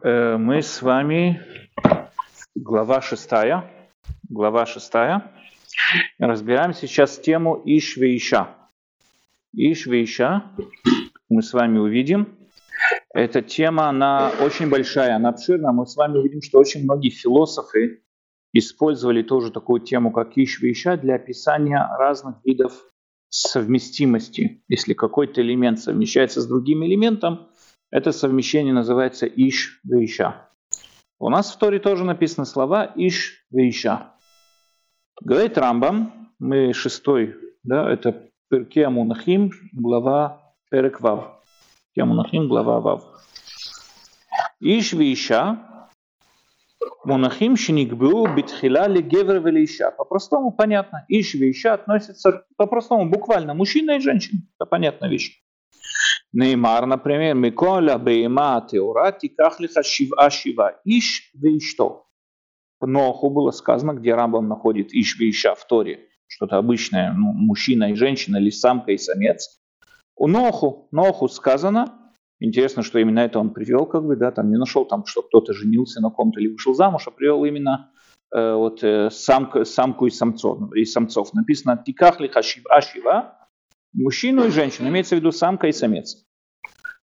Э, мы с вами, глава шестая, глава шестая, разбираем сейчас тему Ишвейша. Ишвейша, мы с вами увидим, эта тема, она очень большая, она обширная. Мы с вами увидим, что очень многие философы использовали тоже такую тему, как Ишвейша, для описания разных видов совместимости. Если какой-то элемент совмещается с другим элементом, это совмещение называется иш вейша. У нас в Торе тоже написаны слова иш вейша. Говорит Рамбам, мы шестой, да, это Перке Амунахим, глава Перек Вав. Амунахим, глава Вав. Иш вейша Мунахим шиникбу битхила ли гевер велиша. По-простому понятно. Иш вейша относится по-простому, буквально мужчина и женщина. Это понятная вещь. Например, Миколя Бейма Теура Тиках Лиха Шива Шива Иш Вейшто. В Ноху было сказано, где Рамбам находит Иш Вейша в Торе, что-то обычное, ну, мужчина и женщина, или самка и самец. У Ноху, Ноху сказано, интересно, что именно это он привел, как бы, да, там не нашел, там, что кто-то женился на ком-то или вышел замуж, а привел именно э, вот э, самка, самку и самцов, и самцов. Написано «Тиках лиха шива шива», мужчину и женщину, имеется в виду самка и самец.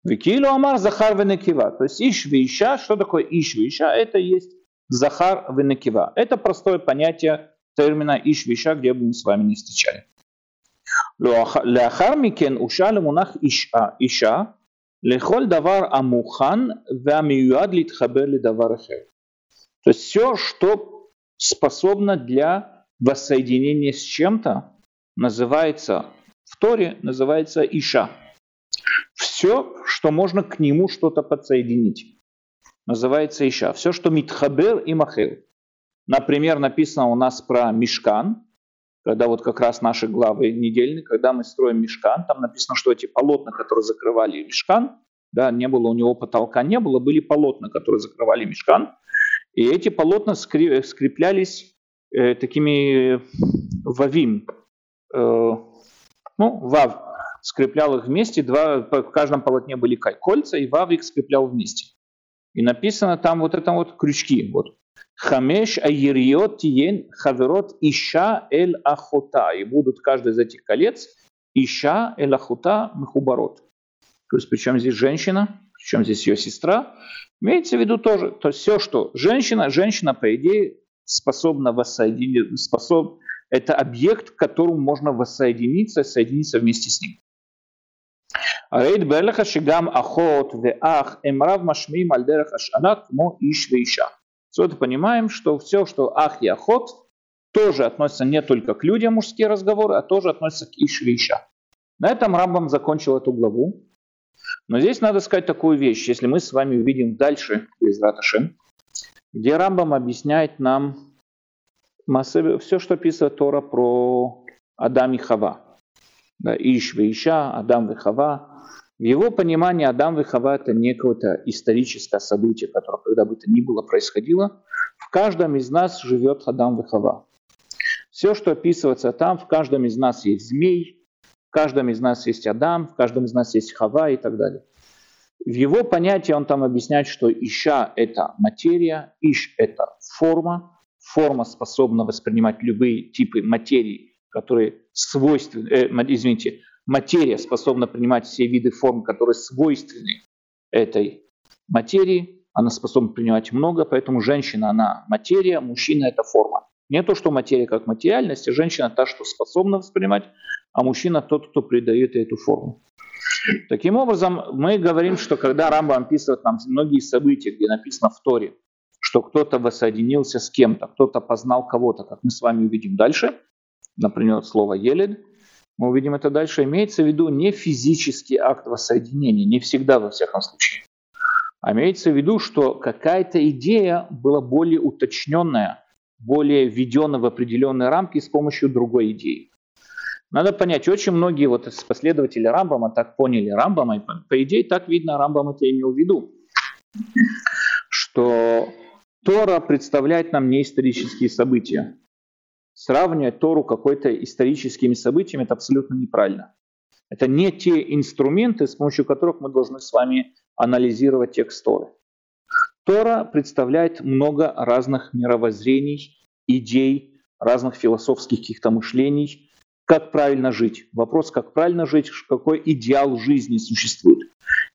Викилу амар захар венекива. То есть иш виша, что такое иш виша? Это есть захар венекива. Это простое понятие термина иш виша, где бы мы с вами не встречали. לאחר מכן אושר למונח אישה, אישה לכל דבר המוכן והמיועד להתחבר לדבר אחר. То есть все, что способно для воссоединения с чем-то, называется в Торе называется Иша. Все, что можно к нему что-то подсоединить, называется Иша. Все, что Митхабер и Махел. Например, написано у нас про Мешкан, когда вот как раз наши главы недельные, когда мы строим Мешкан, там написано, что эти полотна, которые закрывали Мешкан, да, не было у него потолка, не было, были полотна, которые закрывали Мешкан, и эти полотна скреплялись э, такими вавим, э, ну, Вав скреплял их вместе, два, в каждом полотне были кольца, и Вав их скреплял вместе. И написано там вот это вот крючки. Вот. Хамеш айриот тиен хаверот иша эль ахота. И будут каждый из этих колец иша эль ахота мехубарот. То есть причем здесь женщина, причем здесь ее сестра. Имеется в виду тоже, то есть все, что женщина, женщина, по идее, способна воссоединить, способ, это объект, к которому можно воссоединиться, соединиться вместе с ним. הרי התברר לך שגם אחות ואח הם רב משמיעים על דרך השאלה כמו איש ואישה. Отсюда понимаем, что все, что ах и охот, тоже относится не только к людям мужские разговоры, а тоже относится к иш и иша. На этом Рамбам закончил эту главу. Но здесь надо сказать такую вещь, если мы с вами увидим дальше из Раташем, где Рамбам объясняет нам все, что описывает Тора про Адам и Хава. Да, Иш и Иша, Адам и Хава. В его понимании Адам и Хава это не какое-то историческое событие, которое когда бы то ни было происходило. В каждом из нас живет Адам и Хава. Все, что описывается там, в каждом из нас есть змей, в каждом из нас есть Адам, в каждом из нас есть Хава и так далее. В его понятии он там объясняет, что Иша – это материя, Иш – это форма, форма способна воспринимать любые типы материи, которые свойственны, э, извините, материя способна принимать все виды форм, которые свойственны этой материи, она способна принимать много, поэтому женщина, она материя, мужчина – это форма. Не то, что материя как материальность, а женщина та, что способна воспринимать, а мужчина тот, кто придает эту форму. Таким образом, мы говорим, что когда Рамба описывает нам многие события, где написано в Торе, что кто-то воссоединился с кем-то, кто-то познал кого-то, как мы с вами увидим дальше, например, слово «елед», мы увидим это дальше, имеется в виду не физический акт воссоединения, не всегда во всяком случае, а имеется в виду, что какая-то идея была более уточненная, более введена в определенные рамки с помощью другой идеи. Надо понять, очень многие вот последователи Рамбама так поняли. Рамбама, и по идее так видно, Рамбам это имел в виду, что Тора представляет нам не исторические события. Сравнивать Тору какой-то историческими событиями – это абсолютно неправильно. Это не те инструменты, с помощью которых мы должны с вами анализировать текст Торы. Тора представляет много разных мировоззрений, идей, разных философских каких-то мышлений, как правильно жить. Вопрос, как правильно жить, какой идеал жизни существует.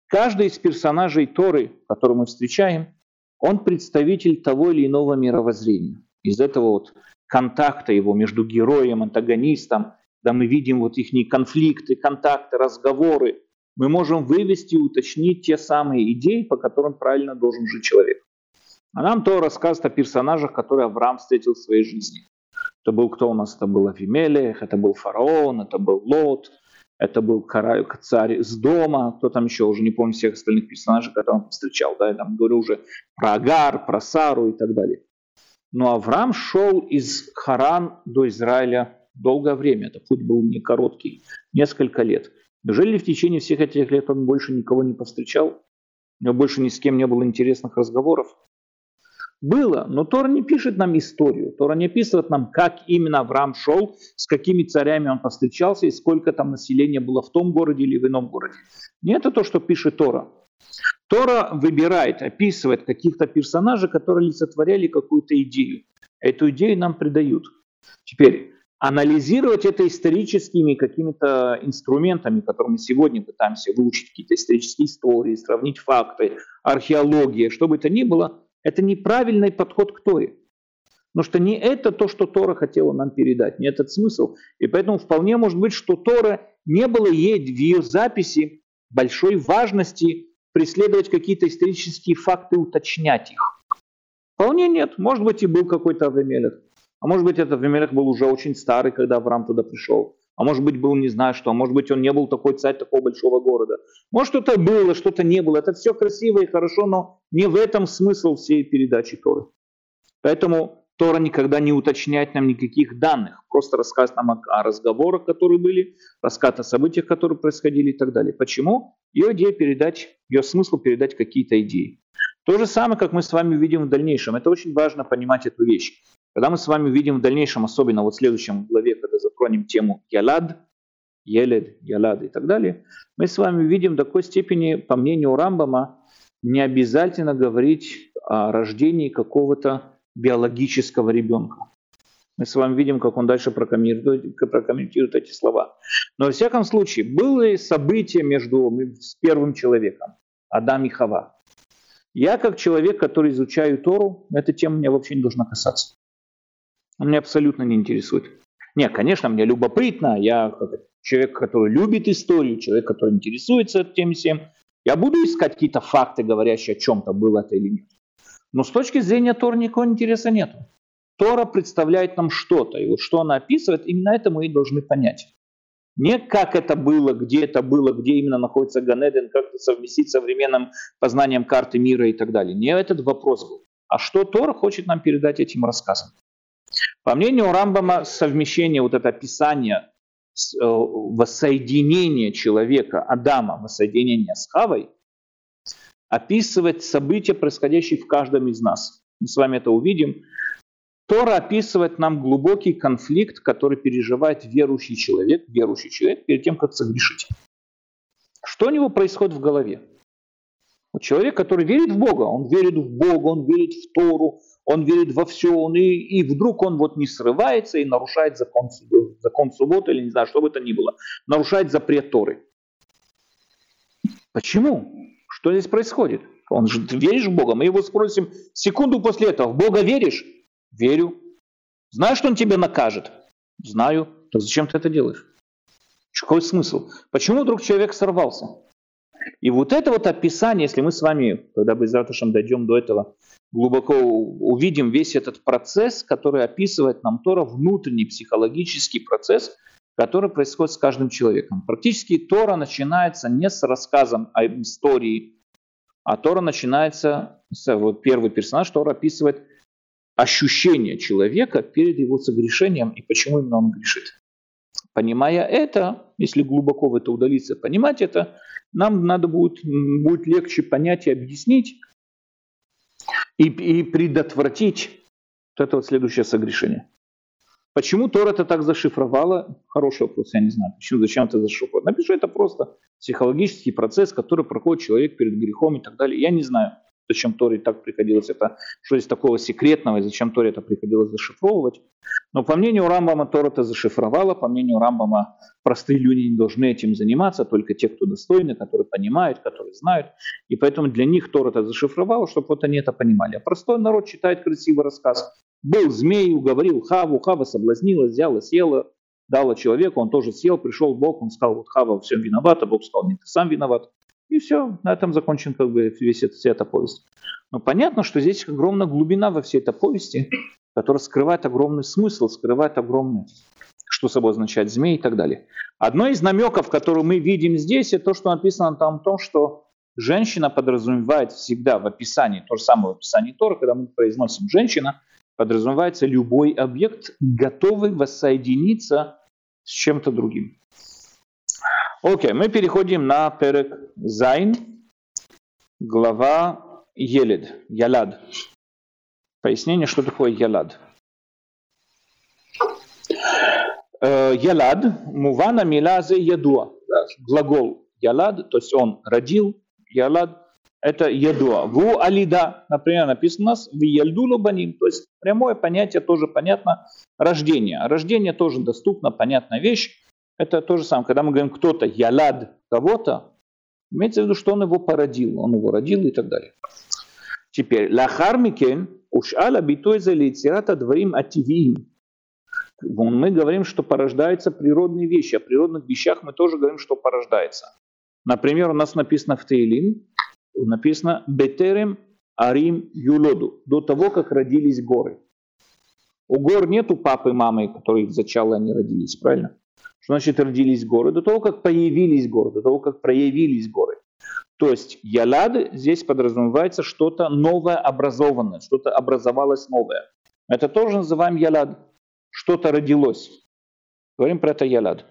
Каждый из персонажей Торы, который мы встречаем, он представитель того или иного мировоззрения. Из этого вот контакта его между героем, антагонистом, да мы видим вот их конфликты, контакты, разговоры, мы можем вывести и уточнить те самые идеи, по которым правильно должен жить человек. А нам то рассказывает о персонажах, которые Авраам встретил в своей жизни. Это был кто у нас? Это был Авимелех, это был фараон, это был Лот, это был король, царь с дома, кто там еще, уже не помню всех остальных персонажей, которые он встречал, да, я там говорю уже про Агар, про Сару и так далее. Но Авраам шел из Харан до Израиля долгое время, это путь был не короткий, несколько лет. Неужели в течение всех этих лет он больше никого не повстречал? У него больше ни с кем не было интересных разговоров? Было, но Тора не пишет нам историю. Тора не описывает нам, как именно Авраам шел, с какими царями он повстречался и сколько там населения было в том городе или в ином городе. Не это то, что пишет Тора. Тора выбирает, описывает каких-то персонажей, которые олицетворяли какую-то идею. Эту идею нам придают. Теперь, анализировать это историческими какими-то инструментами, которыми сегодня пытаемся выучить какие-то исторические истории, сравнить факты, археология, что бы это ни было, это неправильный подход к Торе. Потому что не это то, что Тора хотела нам передать, не этот смысл. И поэтому вполне может быть, что Тора не было ей в ее записи большой важности преследовать какие-то исторические факты, уточнять их. Вполне нет. Может быть и был какой-то Авимелех. А может быть, этот Авимелех был уже очень старый, когда Авраам туда пришел. А может быть, был не знаю что. А может быть, он не был такой царь такого большого города. Может, что-то было, что-то не было. Это все красиво и хорошо, но не в этом смысл всей передачи Торы. Поэтому Тора никогда не уточняет нам никаких данных. Просто рассказ нам о, разговорах, которые были, рассказ о событиях, которые происходили и так далее. Почему? Ее идея передать, ее смысл передать какие-то идеи. То же самое, как мы с вами увидим в дальнейшем. Это очень важно понимать эту вещь. Когда мы с вами увидим в дальнейшем, особенно вот в следующем главе, когда затронем тему Ялад, Елед, Ялад и так далее, мы с вами увидим до такой степени, по мнению Рамбама, не обязательно говорить о рождении какого-то биологического ребенка. Мы с вами видим, как он дальше прокомментирует, прокомментирует эти слова. Но во всяком случае, было событие между с первым человеком, Адам и Хава. Я, как человек, который изучаю Тору, эта тема меня вообще не должна касаться. Он меня абсолютно не интересует. Нет, конечно, мне любопытно. Я человек, который любит историю, человек, который интересуется этим всем. Я буду искать какие-то факты, говорящие о чем-то, было это или нет. Но с точки зрения Тора никакого интереса нет. Тора представляет нам что-то, и вот что она описывает, именно это мы и должны понять. Не как это было, где это было, где именно находится Ганеден, как это совместить с современным познанием карты мира и так далее. Не этот вопрос был. А что Тора хочет нам передать этим рассказом? По мнению Рамбама, совмещение, вот это описание э, воссоединения человека, Адама, воссоединения с Хавой, описывает события, происходящие в каждом из нас. Мы с вами это увидим. Тора описывает нам глубокий конфликт, который переживает верующий человек, верующий человек перед тем, как согрешить. Что у него происходит в голове? Вот человек, который верит в Бога, он верит в Бога, он верит в Тору, он верит во все, он и, и вдруг он вот не срывается и нарушает закон, закон субботы или не знаю, что бы это ни было, нарушает запрет Торы. Почему? Что здесь происходит? Он же, веришь в Бога? Мы его спросим секунду после этого, в Бога веришь? Верю. Знаешь, что он тебя накажет? Знаю. Так зачем ты это делаешь? Какой смысл? Почему вдруг человек сорвался? И вот это вот описание, если мы с вами, когда бы завтрашнем дойдем до этого, глубоко увидим весь этот процесс, который описывает нам Тора, внутренний психологический процесс, который происходит с каждым человеком. Практически Тора начинается не с рассказом о истории, а Тора начинается с вот первый персонаж, Тора описывает ощущение человека перед его согрешением и почему именно он грешит. Понимая это, если глубоко в это удалиться, понимать это, нам надо будет, будет легче понять и объяснить, и, и предотвратить вот это вот следующее согрешение. Почему Тора это так зашифровала? Хороший вопрос, я не знаю. Почему, зачем это зашифровать? Напишу, это просто психологический процесс, который проходит человек перед грехом и так далее. Я не знаю. Зачем Торе так приходилось это, что есть такого секретного, и зачем Торе это приходилось зашифровывать. Но по мнению Рамбама Тора это зашифровала, по мнению Рамбама простые люди не должны этим заниматься, только те, кто достойны, которые понимают, которые знают. И поэтому для них Тора это зашифровала, чтобы вот они это понимали. А простой народ читает красивый рассказ. Был змей, уговорил Хаву, Хава соблазнилась, взяла, съела, дала человеку, он тоже съел, пришел Бог, он сказал, вот Хава всем виновата, Бог сказал, нет, ты сам виноват. И все, на этом закончен как бы весь это, вся эта повесть. Но понятно, что здесь огромная глубина во всей этой повести, которая скрывает огромный смысл, скрывает огромный, что собой означает змей и так далее. Одно из намеков, который мы видим здесь, это то, что написано там о том, что женщина подразумевает всегда в описании, то же самое в описании Тора, когда мы произносим «женщина», подразумевается любой объект, готовый воссоединиться с чем-то другим. Окей, мы переходим на перек Зайн, глава Елед, Ялад. Пояснение, что такое Ялад. Э, ялад, мувана милазе ядуа. Глагол ялад, то есть он родил, ялад, это ядуа. Ву алида, например, написано у нас в баним, то есть прямое понятие тоже понятно, рождение. Рождение тоже доступно, понятная вещь. Это то же самое, когда мы говорим кто-то ялад кого-то, имеется в виду, что он его породил, он его родил и так далее. Теперь, лахармикен ушала битой за лицерата дворим ативиим. Мы говорим, что порождаются природные вещи. О природных вещах мы тоже говорим, что порождается. Например, у нас написано в Тейлим, написано «Бетерем Арим Юлоду», до того, как родились горы. У гор нету папы и мамы, которые их зачало они родились, правильно? Что значит родились горы? До того, как появились горы, до того, как проявились горы. То есть ялад здесь подразумевается что-то новое образованное, что-то образовалось новое. Это тоже называем ялад. Что-то родилось. Говорим про это ялад.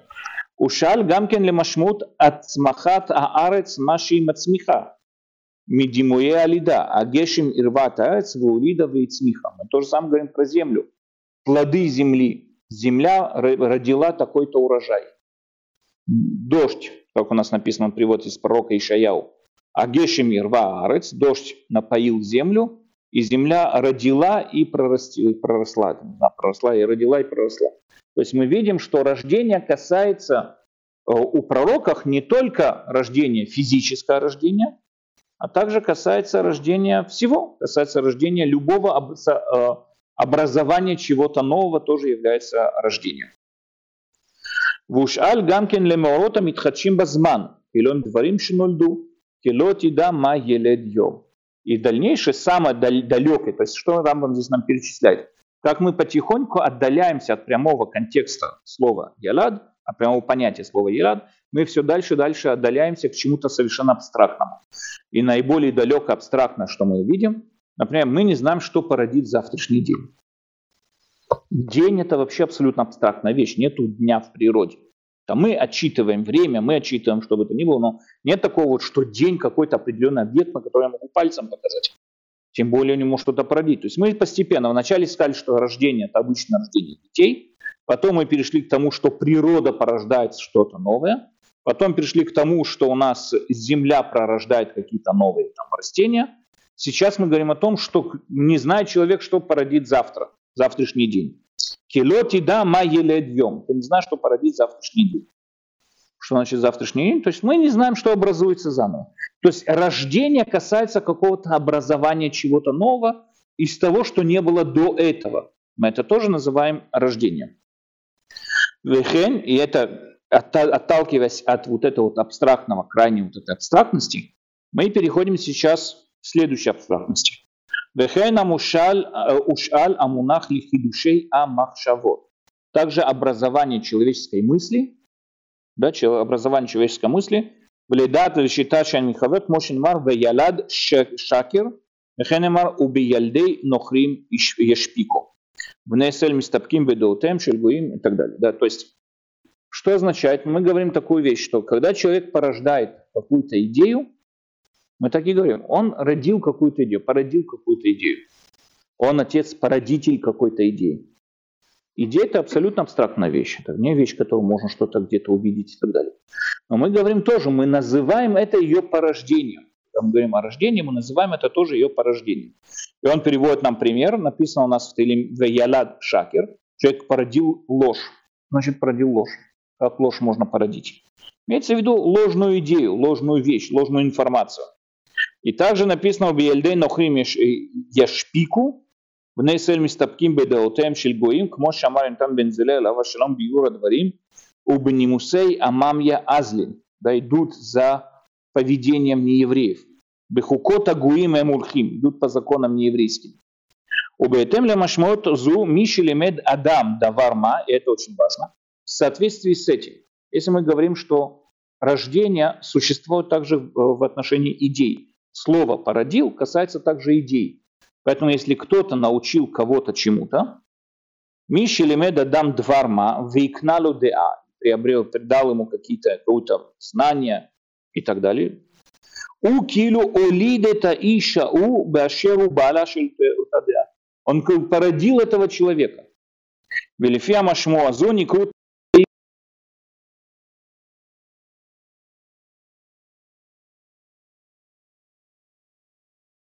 Ушаль гамкен лемашмут от смахат аарец маши мацмиха. Медимуе алида, агешим ирват аарец ваулида вейцмиха. Мы тоже самое говорим про землю. Плоды земли, земля родила такой-то урожай. Дождь, как у нас написано, привод из пророка Ишаяу. Агешемир ваарец, дождь напоил землю, и земля родила и проросла. Да, проросла и родила и проросла. То есть мы видим, что рождение касается э, у пророков не только рождения, физическое рождение, а также касается рождения всего, касается рождения любого э, образование чего-то нового тоже является рождением. והושאל גם כן למאורות המתחדשים בזמן, כלון דברים שנולדו, כי לא תדע מה ילד יום. И дальнейшее, самое далекое, то есть что Рамбам здесь нам перечисляет, как мы потихоньку отдаляемся от прямого контекста слова «ялад», от прямого понятия слова «ялад», мы все дальше и дальше отдаляемся к чему-то совершенно абстрактному. И наиболее далеко абстрактно, что мы видим, Например, мы не знаем, что породит завтрашний день. День это вообще абсолютно абстрактная вещь, нету дня в природе. Там мы отчитываем время, мы отчитываем, что бы то ни было, но нет такого вот, что день какой-то определенный объект, на который я могу пальцем показать. Тем более у него что-то породить. То есть мы постепенно вначале сказали, что рождение это обычное рождение детей, потом мы перешли к тому, что природа порождает что-то новое, потом перешли к тому, что у нас земля пророждает какие-то новые там, растения, Сейчас мы говорим о том, что не знает человек, что породит завтра, завтрашний день. Килоти да ма днем. Ты не знаешь, что породит завтрашний день. Что значит завтрашний день? То есть мы не знаем, что образуется заново. То есть рождение касается какого-то образования чего-то нового из того, что не было до этого. Мы это тоже называем рождением. И это отталкиваясь от вот этого вот абстрактного, крайней вот этой абстрактности, мы переходим сейчас следующей абстрактности. Вехена мушаль э, ушаль амунах лихидушей амахшавот. Также образование человеческой мысли, да, образование человеческой мысли, вледат лишита шанмихавет мошинмар веялад шакер, вехенемар убиялдей нохрим ешпико. Внесель мистапким бедоутем шельгуим и так далее. Да, то есть, что означает? Мы говорим такую вещь, что когда человек порождает какую-то идею, мы так и говорим. Он родил какую-то идею, породил какую-то идею. Он отец-породитель какой-то идеи. Идея – это абсолютно абстрактная вещь. Это не вещь, которую можно что-то где-то увидеть и так далее. Но мы говорим тоже, мы называем это ее порождением. когда мы говорим о рождении, мы называем это тоже ее порождением. И он переводит нам пример, написано у нас в Телем «Веялад шакер», человек породил ложь. Значит, породил ложь. Как ложь можно породить? Имеется в виду ложную идею, ложную вещь, ложную информацию. И также написано в Ельдей Нохрим Яшпику, בני ישראל מסתפקים בדעותיהם של גויים, כמו שאמר יונתן בן זלאל עליו השלום ביור הדברים, ובנימוסי עמם יעזלין, да, идут за поведением неевреев. Бехукот агуим эм улхим, идут по законам нееврейским. Убейтем ле машмот зу миши лемед адам даварма, и это очень важно, в соответствии с этим. Если мы говорим, что рождение существует также в отношении идей. Слово «породил» касается также идей. Поэтому если кто-то научил кого-то чему-то, Миши лемеда дам дварма, вейкналу деа, приобрел, придал ему какие-то какое-то знания и так далее. У килу олидета иша у башеру бала Он породил этого человека. Велифия машму азони крут